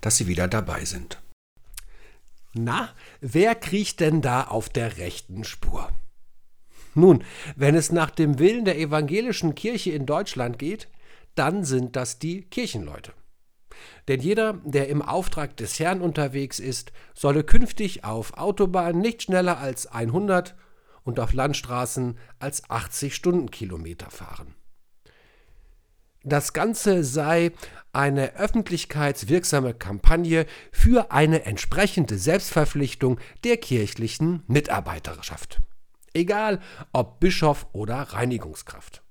dass Sie wieder dabei sind. Na, wer kriecht denn da auf der rechten Spur? Nun, wenn es nach dem Willen der evangelischen Kirche in Deutschland geht, dann sind das die Kirchenleute. Denn jeder, der im Auftrag des Herrn unterwegs ist, solle künftig auf Autobahnen nicht schneller als 100 und auf Landstraßen als 80 Stundenkilometer fahren. Das Ganze sei eine öffentlichkeitswirksame Kampagne für eine entsprechende Selbstverpflichtung der kirchlichen Mitarbeiterschaft. Egal ob Bischof oder Reinigungskraft.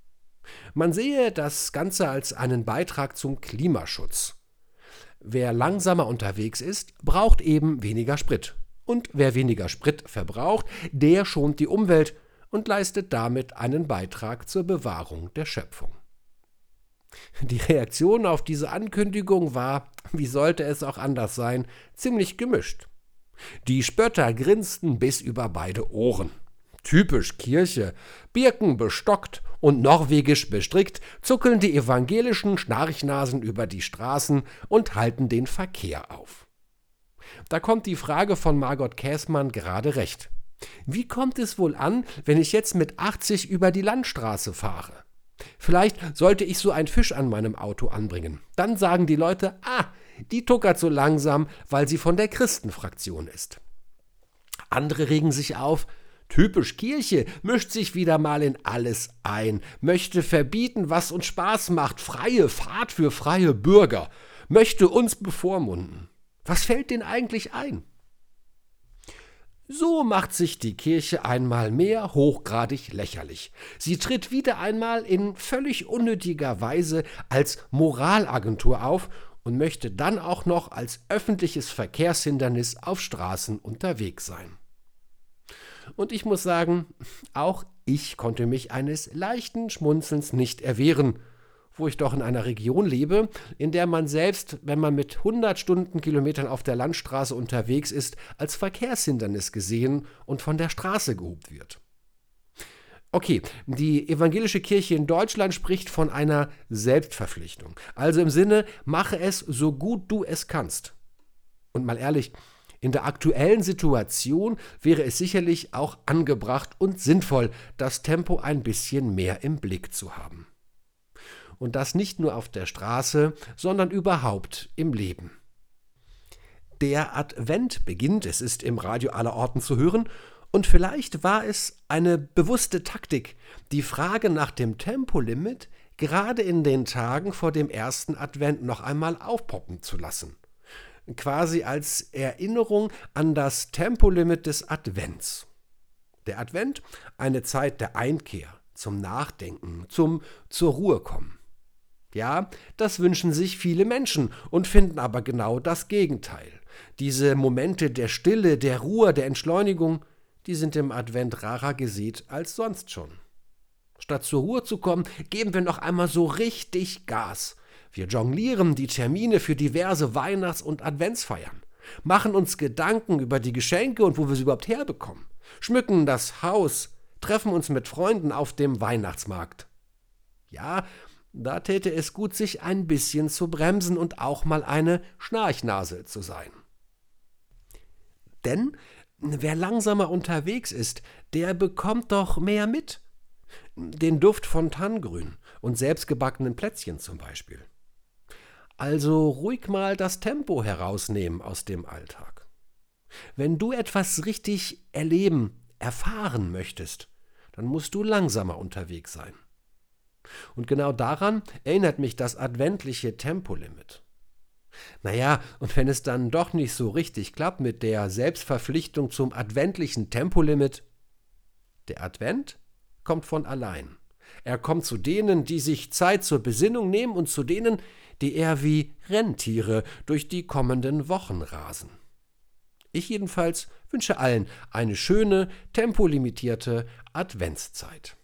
Man sehe das Ganze als einen Beitrag zum Klimaschutz. Wer langsamer unterwegs ist, braucht eben weniger Sprit. Und wer weniger Sprit verbraucht, der schont die Umwelt und leistet damit einen Beitrag zur Bewahrung der Schöpfung. Die Reaktion auf diese Ankündigung war, wie sollte es auch anders sein, ziemlich gemischt. Die Spötter grinsten bis über beide Ohren. Typisch Kirche, Birken bestockt und norwegisch bestrickt, zuckeln die evangelischen Schnarchnasen über die Straßen und halten den Verkehr auf. Da kommt die Frage von Margot Käßmann gerade recht. Wie kommt es wohl an, wenn ich jetzt mit 80 über die Landstraße fahre? Vielleicht sollte ich so einen Fisch an meinem Auto anbringen. Dann sagen die Leute, ah, die tuckert so langsam, weil sie von der Christenfraktion ist. Andere regen sich auf, Typisch Kirche mischt sich wieder mal in alles ein, möchte verbieten, was uns Spaß macht, freie Fahrt für freie Bürger, möchte uns bevormunden. Was fällt denn eigentlich ein? So macht sich die Kirche einmal mehr hochgradig lächerlich. Sie tritt wieder einmal in völlig unnötiger Weise als Moralagentur auf und möchte dann auch noch als öffentliches Verkehrshindernis auf Straßen unterwegs sein. Und ich muss sagen, auch ich konnte mich eines leichten Schmunzelns nicht erwehren, wo ich doch in einer Region lebe, in der man selbst, wenn man mit 100 Stundenkilometern auf der Landstraße unterwegs ist, als Verkehrshindernis gesehen und von der Straße gehobt wird. Okay, die evangelische Kirche in Deutschland spricht von einer Selbstverpflichtung. Also im Sinne, mache es so gut du es kannst. Und mal ehrlich, in der aktuellen Situation wäre es sicherlich auch angebracht und sinnvoll, das Tempo ein bisschen mehr im Blick zu haben. Und das nicht nur auf der Straße, sondern überhaupt im Leben. Der Advent beginnt, es ist im Radio aller Orten zu hören, und vielleicht war es eine bewusste Taktik, die Frage nach dem Tempolimit gerade in den Tagen vor dem ersten Advent noch einmal aufpoppen zu lassen. Quasi als Erinnerung an das Tempolimit des Advents. Der Advent, eine Zeit der Einkehr, zum Nachdenken, zum zur Ruhe kommen. Ja, das wünschen sich viele Menschen und finden aber genau das Gegenteil. Diese Momente der Stille, der Ruhe, der Entschleunigung, die sind im Advent rarer gesät als sonst schon. Statt zur Ruhe zu kommen, geben wir noch einmal so richtig Gas. Wir jonglieren die Termine für diverse Weihnachts- und Adventsfeiern, machen uns Gedanken über die Geschenke und wo wir sie überhaupt herbekommen, schmücken das Haus, treffen uns mit Freunden auf dem Weihnachtsmarkt. Ja, da täte es gut, sich ein bisschen zu bremsen und auch mal eine Schnarchnase zu sein. Denn wer langsamer unterwegs ist, der bekommt doch mehr mit. Den Duft von Tanngrün und selbstgebackenen Plätzchen zum Beispiel. Also ruhig mal das Tempo herausnehmen aus dem Alltag. Wenn du etwas richtig erleben, erfahren möchtest, dann musst du langsamer unterwegs sein. Und genau daran erinnert mich das adventliche Tempolimit. Naja, und wenn es dann doch nicht so richtig klappt mit der Selbstverpflichtung zum adventlichen Tempolimit, der Advent kommt von allein. Er kommt zu denen, die sich Zeit zur Besinnung nehmen und zu denen, die eher wie Renntiere durch die kommenden Wochen rasen. Ich jedenfalls wünsche allen eine schöne, tempolimitierte Adventszeit.